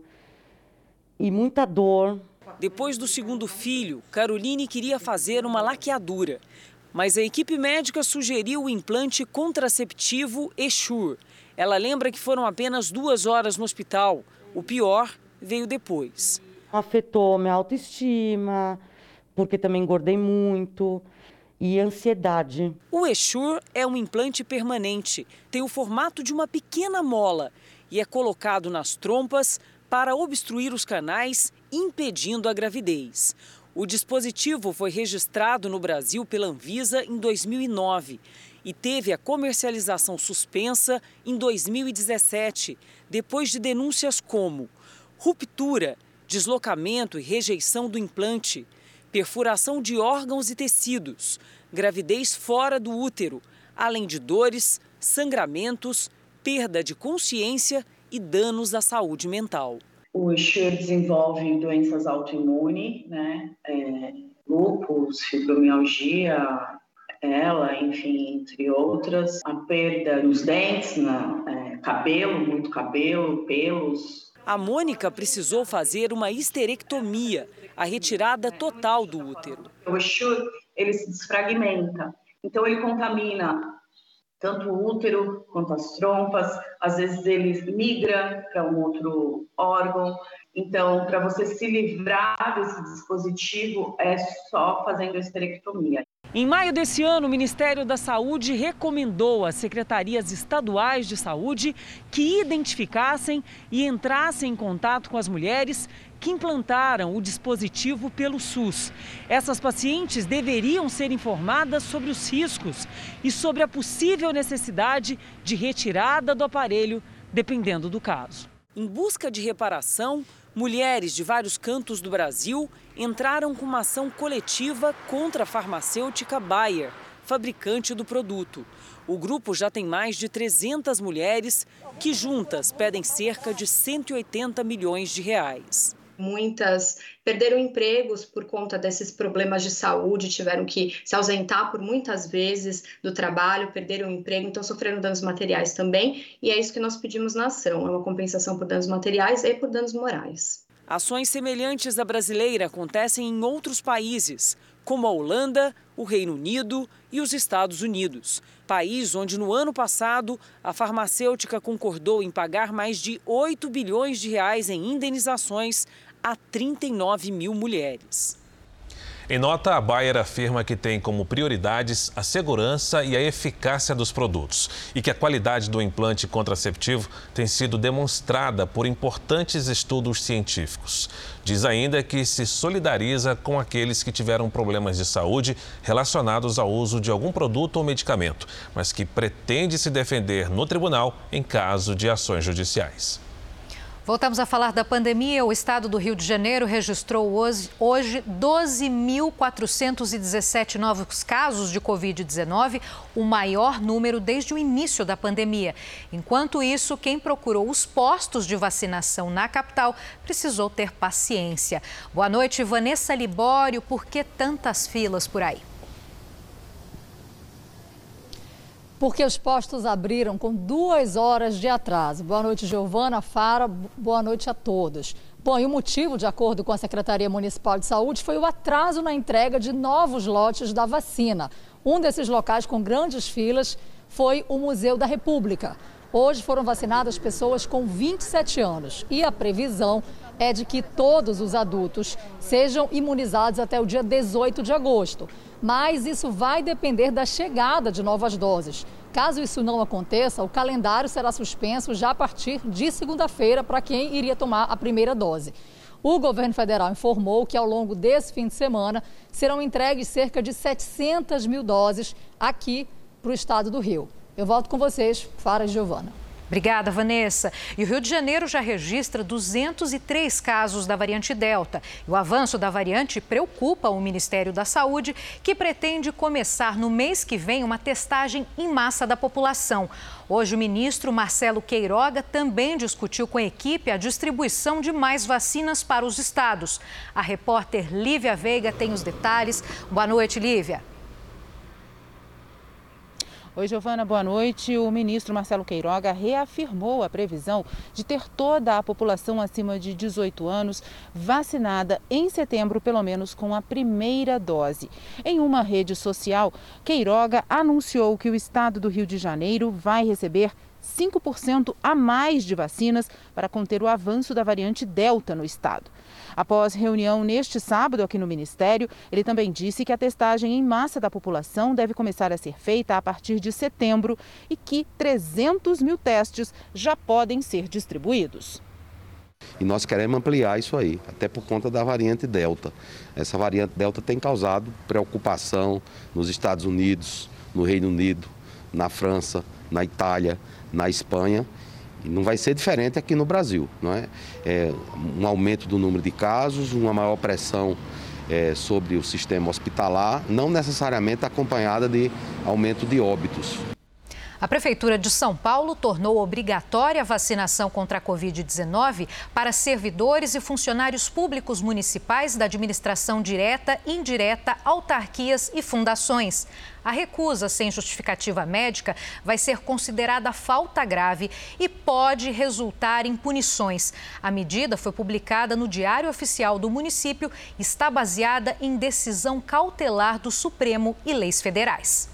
e muita dor. Depois do segundo filho, Caroline queria fazer uma laqueadura, mas a equipe médica sugeriu o implante contraceptivo Eshur. Ela lembra que foram apenas duas horas no hospital. O pior veio depois. Afetou minha autoestima, porque também engordei muito e ansiedade. O Eshur é um implante permanente, tem o formato de uma pequena mola e é colocado nas trompas para obstruir os canais, impedindo a gravidez. O dispositivo foi registrado no Brasil pela Anvisa em 2009 e teve a comercialização suspensa em 2017, depois de denúncias como ruptura, deslocamento e rejeição do implante, perfuração de órgãos e tecidos, gravidez fora do útero, além de dores, sangramentos, perda de consciência e danos à saúde mental. O Exur desenvolve doenças autoimunes, né? É, lúpus, fibromialgia, ela, enfim, entre outras. A perda nos dentes, é, cabelo, muito cabelo, pelos. A Mônica precisou fazer uma histerectomia, a retirada total do útero. O Exur, ele se desfragmenta, então ele contamina tanto o útero quanto as trompas, às vezes ele migra para um outro órgão. Então, para você se livrar desse dispositivo, é só fazendo esterectomia. Em maio desse ano, o Ministério da Saúde recomendou às secretarias estaduais de saúde que identificassem e entrassem em contato com as mulheres que implantaram o dispositivo pelo SUS. Essas pacientes deveriam ser informadas sobre os riscos e sobre a possível necessidade de retirada do aparelho, dependendo do caso. Em busca de reparação, mulheres de vários cantos do Brasil entraram com uma ação coletiva contra a farmacêutica Bayer, fabricante do produto. O grupo já tem mais de 300 mulheres que juntas pedem cerca de 180 milhões de reais. Muitas perderam empregos por conta desses problemas de saúde, tiveram que se ausentar por muitas vezes do trabalho, perderam o emprego, então sofreram danos materiais também. E é isso que nós pedimos na ação: é uma compensação por danos materiais e por danos morais. Ações semelhantes à brasileira acontecem em outros países, como a Holanda, o Reino Unido e os Estados Unidos. País onde no ano passado a farmacêutica concordou em pagar mais de 8 bilhões de reais em indenizações a 39 mil mulheres. Em nota, a Bayer afirma que tem como prioridades a segurança e a eficácia dos produtos e que a qualidade do implante contraceptivo tem sido demonstrada por importantes estudos científicos. Diz ainda que se solidariza com aqueles que tiveram problemas de saúde relacionados ao uso de algum produto ou medicamento, mas que pretende se defender no tribunal em caso de ações judiciais. Voltamos a falar da pandemia. O estado do Rio de Janeiro registrou hoje, hoje 12.417 novos casos de Covid-19, o maior número desde o início da pandemia. Enquanto isso, quem procurou os postos de vacinação na capital precisou ter paciência. Boa noite, Vanessa Libório. Por que tantas filas por aí? Porque os postos abriram com duas horas de atraso. Boa noite, Giovana, Fara, boa noite a todos. Bom, e o motivo, de acordo com a Secretaria Municipal de Saúde, foi o atraso na entrega de novos lotes da vacina. Um desses locais com grandes filas foi o Museu da República. Hoje foram vacinadas pessoas com 27 anos e a previsão é de que todos os adultos sejam imunizados até o dia 18 de agosto. Mas isso vai depender da chegada de novas doses. Caso isso não aconteça, o calendário será suspenso já a partir de segunda-feira para quem iria tomar a primeira dose. O governo federal informou que ao longo desse fim de semana serão entregues cerca de 700 mil doses aqui para o estado do Rio. Eu volto com vocês, Fara Giovana. Obrigada, Vanessa. E o Rio de Janeiro já registra 203 casos da variante Delta. E o avanço da variante preocupa o Ministério da Saúde, que pretende começar no mês que vem uma testagem em massa da população. Hoje, o ministro Marcelo Queiroga também discutiu com a equipe a distribuição de mais vacinas para os estados. A repórter Lívia Veiga tem os detalhes. Boa noite, Lívia. Oi, Giovana, boa noite. O ministro Marcelo Queiroga reafirmou a previsão de ter toda a população acima de 18 anos vacinada em setembro, pelo menos com a primeira dose. Em uma rede social, Queiroga anunciou que o estado do Rio de Janeiro vai receber 5% a mais de vacinas para conter o avanço da variante Delta no estado. Após reunião neste sábado aqui no Ministério, ele também disse que a testagem em massa da população deve começar a ser feita a partir de setembro e que 300 mil testes já podem ser distribuídos. E nós queremos ampliar isso aí, até por conta da variante Delta. Essa variante Delta tem causado preocupação nos Estados Unidos, no Reino Unido, na França, na Itália, na Espanha não vai ser diferente aqui no Brasil, não é? é um aumento do número de casos, uma maior pressão é, sobre o sistema hospitalar, não necessariamente acompanhada de aumento de óbitos. A Prefeitura de São Paulo tornou obrigatória a vacinação contra a Covid-19 para servidores e funcionários públicos municipais da administração direta, indireta, autarquias e fundações. A recusa sem justificativa médica vai ser considerada falta grave e pode resultar em punições. A medida foi publicada no Diário Oficial do município e está baseada em decisão cautelar do Supremo e leis federais.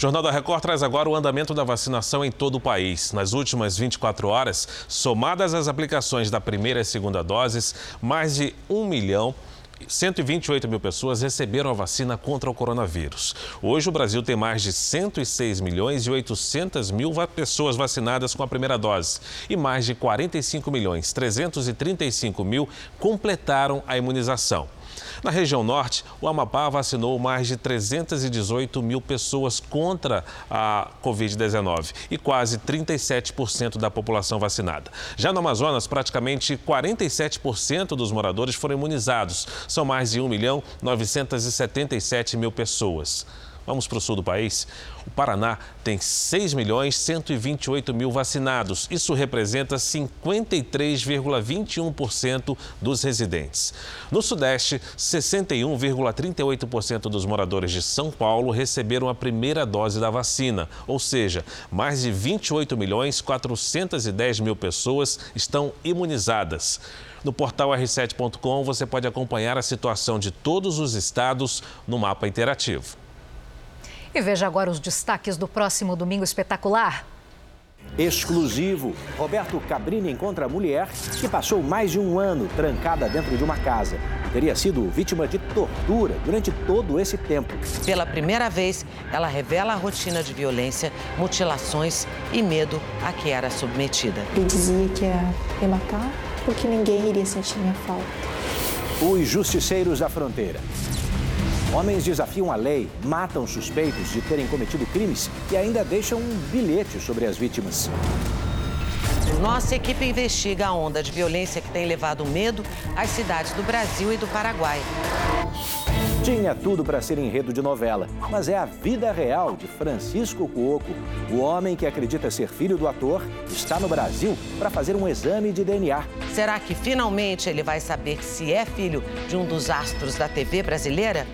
Jornal da Record traz agora o andamento da vacinação em todo o país. Nas últimas 24 horas, somadas as aplicações da primeira e segunda doses, mais de 1 milhão 128 mil pessoas receberam a vacina contra o coronavírus. Hoje, o Brasil tem mais de 106 milhões e 800 mil pessoas vacinadas com a primeira dose e mais de 45 milhões 335 mil completaram a imunização. Na região norte, o Amapá vacinou mais de 318 mil pessoas contra a Covid-19 e quase 37% da população vacinada. Já no Amazonas, praticamente 47% dos moradores foram imunizados. São mais de 1 milhão 977 mil pessoas. Vamos para o sul do país. O Paraná tem 6 milhões 128 mil vacinados. Isso representa 53,21% dos residentes. No Sudeste, 61,38% dos moradores de São Paulo receberam a primeira dose da vacina, ou seja, mais de 28 milhões 410 mil pessoas estão imunizadas. No portal r7.com você pode acompanhar a situação de todos os estados no mapa interativo. E veja agora os destaques do próximo Domingo Espetacular. Exclusivo. Roberto Cabrini encontra a mulher que passou mais de um ano trancada dentro de uma casa. Teria sido vítima de tortura durante todo esse tempo. Pela primeira vez, ela revela a rotina de violência, mutilações e medo a que era submetida. Ele dizia que ia me matar porque ninguém iria sentir minha falta. Os Justiceiros da Fronteira. Homens desafiam a lei, matam suspeitos de terem cometido crimes e ainda deixam um bilhete sobre as vítimas. Nossa equipe investiga a onda de violência que tem levado medo às cidades do Brasil e do Paraguai. Tinha tudo para ser enredo de novela, mas é a vida real de Francisco Cuoco. O homem que acredita ser filho do ator está no Brasil para fazer um exame de DNA. Será que finalmente ele vai saber se é filho de um dos astros da TV brasileira?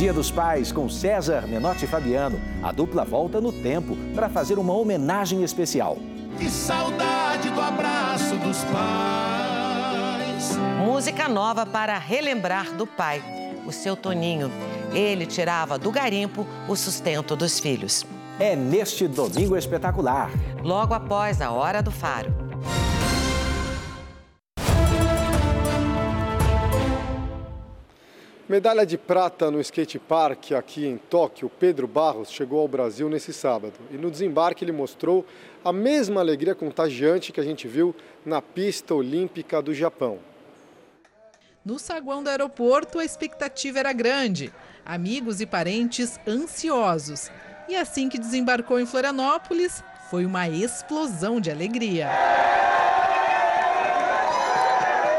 Dia dos Pais com César Menotti e Fabiano. A dupla volta no tempo para fazer uma homenagem especial. Que saudade do abraço dos pais. Música nova para relembrar do pai, o seu Toninho. Ele tirava do garimpo o sustento dos filhos. É neste domingo espetacular. Logo após a hora do faro. Medalha de prata no skate park aqui em Tóquio, Pedro Barros chegou ao Brasil nesse sábado. E no desembarque ele mostrou a mesma alegria contagiante que a gente viu na pista olímpica do Japão. No saguão do aeroporto, a expectativa era grande. Amigos e parentes ansiosos. E assim que desembarcou em Florianópolis, foi uma explosão de alegria.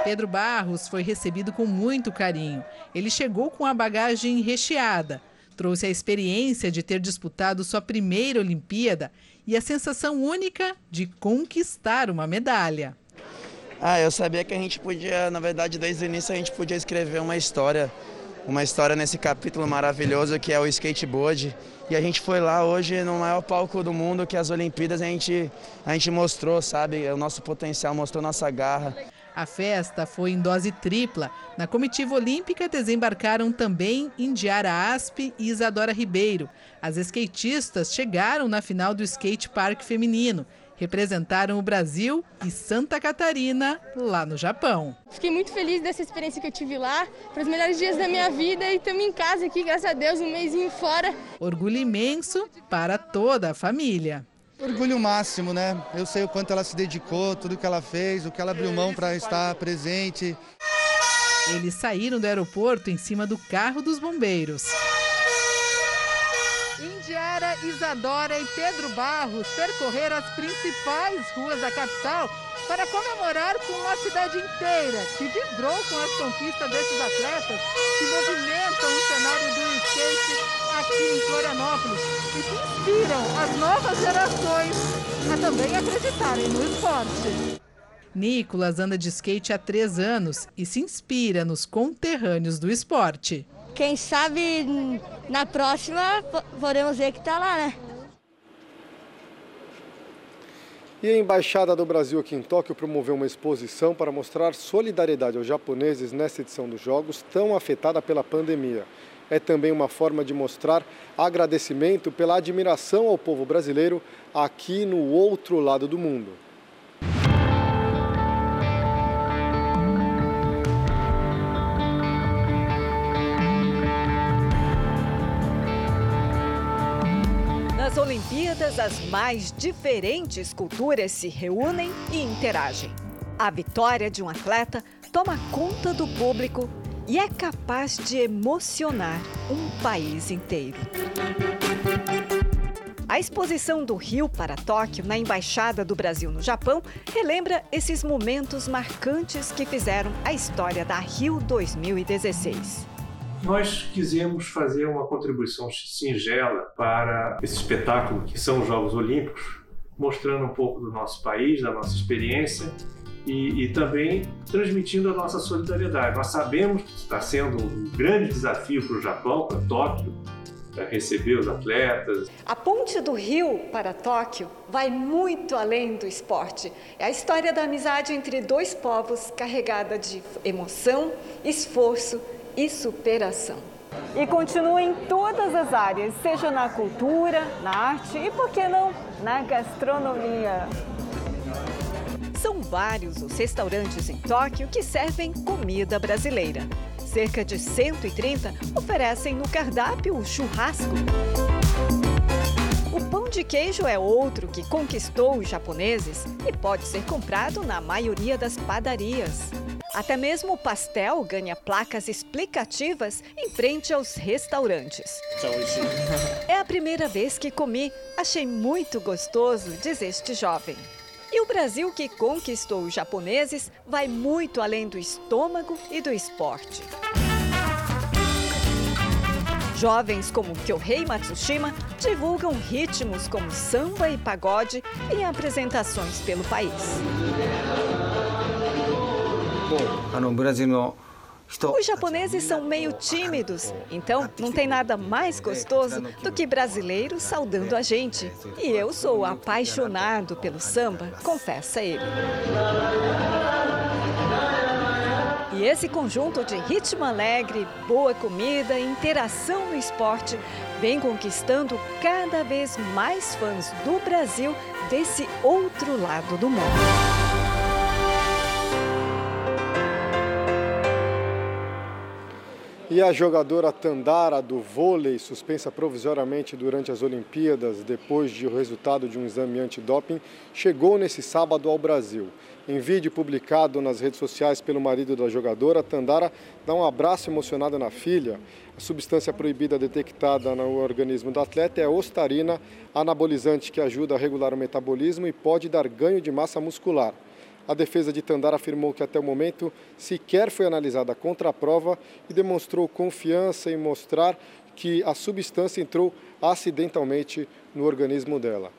Pedro Barros foi recebido com muito carinho. Ele chegou com a bagagem recheada, trouxe a experiência de ter disputado sua primeira Olimpíada e a sensação única de conquistar uma medalha. Ah, eu sabia que a gente podia, na verdade, desde o início a gente podia escrever uma história, uma história nesse capítulo maravilhoso que é o skateboard. E a gente foi lá hoje no maior palco do mundo que é as Olimpíadas, a gente a gente mostrou, sabe, o nosso potencial, mostrou nossa garra. A festa foi em dose tripla. Na comitiva olímpica desembarcaram também Indiara Aspe e Isadora Ribeiro. As skatistas chegaram na final do skate park feminino. Representaram o Brasil e Santa Catarina lá no Japão. Fiquei muito feliz dessa experiência que eu tive lá, para os melhores dias da minha vida e estamos em casa aqui, graças a Deus, um mêsinho fora. Orgulho imenso para toda a família. Orgulho máximo, né? Eu sei o quanto ela se dedicou, tudo que ela fez, o que ela abriu mão para estar presente. Eles saíram do aeroporto em cima do carro dos bombeiros. Indiara, Isadora e Pedro Barros percorreram as principais ruas da capital para comemorar com uma cidade inteira que vibrou com as conquistas desses atletas que movimentam o cenário do skate aqui em Florianópolis e que inspiram as novas gerações a também acreditarem no esporte. Nicolas anda de skate há três anos e se inspira nos conterrâneos do esporte. Quem sabe na próxima podemos ver que está lá, né? E a Embaixada do Brasil aqui em Tóquio promoveu uma exposição para mostrar solidariedade aos japoneses nessa edição dos Jogos tão afetada pela pandemia. É também uma forma de mostrar agradecimento pela admiração ao povo brasileiro aqui no outro lado do mundo. Nas Olimpíadas, as mais diferentes culturas se reúnem e interagem. A vitória de um atleta toma conta do público e é capaz de emocionar um país inteiro. A exposição do Rio para Tóquio na Embaixada do Brasil no Japão relembra esses momentos marcantes que fizeram a história da Rio 2016 nós quisemos fazer uma contribuição singela para esse espetáculo que são os Jogos Olímpicos, mostrando um pouco do nosso país, da nossa experiência e, e também transmitindo a nossa solidariedade. Nós sabemos que está sendo um grande desafio para o Japão, para Tóquio, para receber os atletas. A ponte do Rio para Tóquio vai muito além do esporte. É a história da amizade entre dois povos carregada de emoção, esforço e superação. E continua em todas as áreas, seja na cultura, na arte e, por que não, na gastronomia. São vários os restaurantes em Tóquio que servem comida brasileira. Cerca de 130 oferecem no cardápio o churrasco. O pão de queijo é outro que conquistou os japoneses e pode ser comprado na maioria das padarias. Até mesmo o pastel ganha placas explicativas em frente aos restaurantes. É a primeira vez que comi, achei muito gostoso, diz este jovem. E o Brasil que conquistou os japoneses vai muito além do estômago e do esporte. Jovens como Kyohei Matsushima divulgam ritmos como samba e pagode em apresentações pelo país. Os japoneses são meio tímidos, então não tem nada mais gostoso do que brasileiros saudando a gente. E eu sou apaixonado pelo samba, confessa ele. E esse conjunto de ritmo alegre, boa comida interação no esporte vem conquistando cada vez mais fãs do Brasil desse outro lado do mundo. E a jogadora Tandara do vôlei, suspensa provisoriamente durante as Olimpíadas depois de o resultado de um exame antidoping, chegou nesse sábado ao Brasil. Em vídeo publicado nas redes sociais pelo marido da jogadora, Tandara dá um abraço emocionado na filha. A substância proibida detectada no organismo do atleta é a ostarina, anabolizante que ajuda a regular o metabolismo e pode dar ganho de massa muscular. A defesa de Tandara afirmou que até o momento sequer foi analisada contra a prova e demonstrou confiança em mostrar que a substância entrou acidentalmente no organismo dela.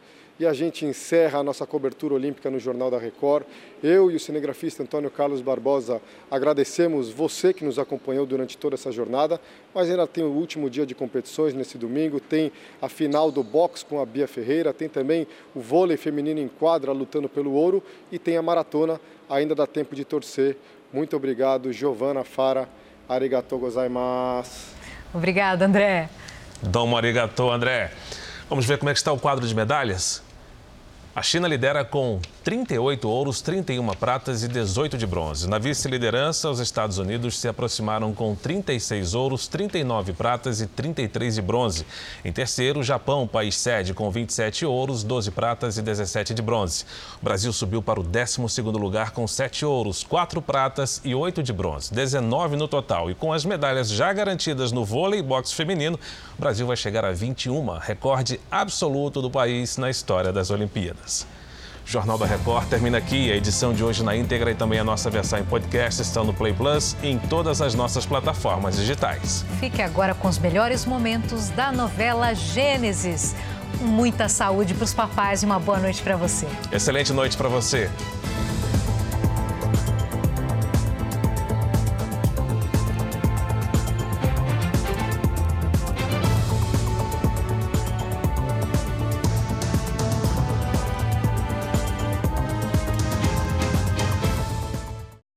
E a gente encerra a nossa cobertura olímpica no Jornal da Record. Eu e o cinegrafista Antônio Carlos Barbosa agradecemos você que nos acompanhou durante toda essa jornada, mas ainda tem o último dia de competições nesse domingo, tem a final do boxe com a Bia Ferreira, tem também o vôlei feminino em quadra lutando pelo ouro e tem a maratona, ainda dá tempo de torcer. Muito obrigado, Giovana Fara. Arigatou gozaimasu. Obrigada, André. Domo arigatou, André. Vamos ver como é que está o quadro de medalhas? A China lidera com 38 ouros, 31 pratas e 18 de bronze. Na vice-liderança, os Estados Unidos se aproximaram com 36 ouros, 39 pratas e 33 de bronze. Em terceiro, o Japão, país sede, com 27 ouros, 12 pratas e 17 de bronze. O Brasil subiu para o 12º lugar com 7 ouros, 4 pratas e 8 de bronze, 19 no total. E com as medalhas já garantidas no vôlei e boxe feminino, o Brasil vai chegar a 21, recorde absoluto do país na história das Olimpíadas. O Jornal da Record termina aqui. A edição de hoje na íntegra e também a nossa versão em podcast estão no Play Plus e em todas as nossas plataformas digitais. Fique agora com os melhores momentos da novela Gênesis. Muita saúde para os papais e uma boa noite para você. Excelente noite para você.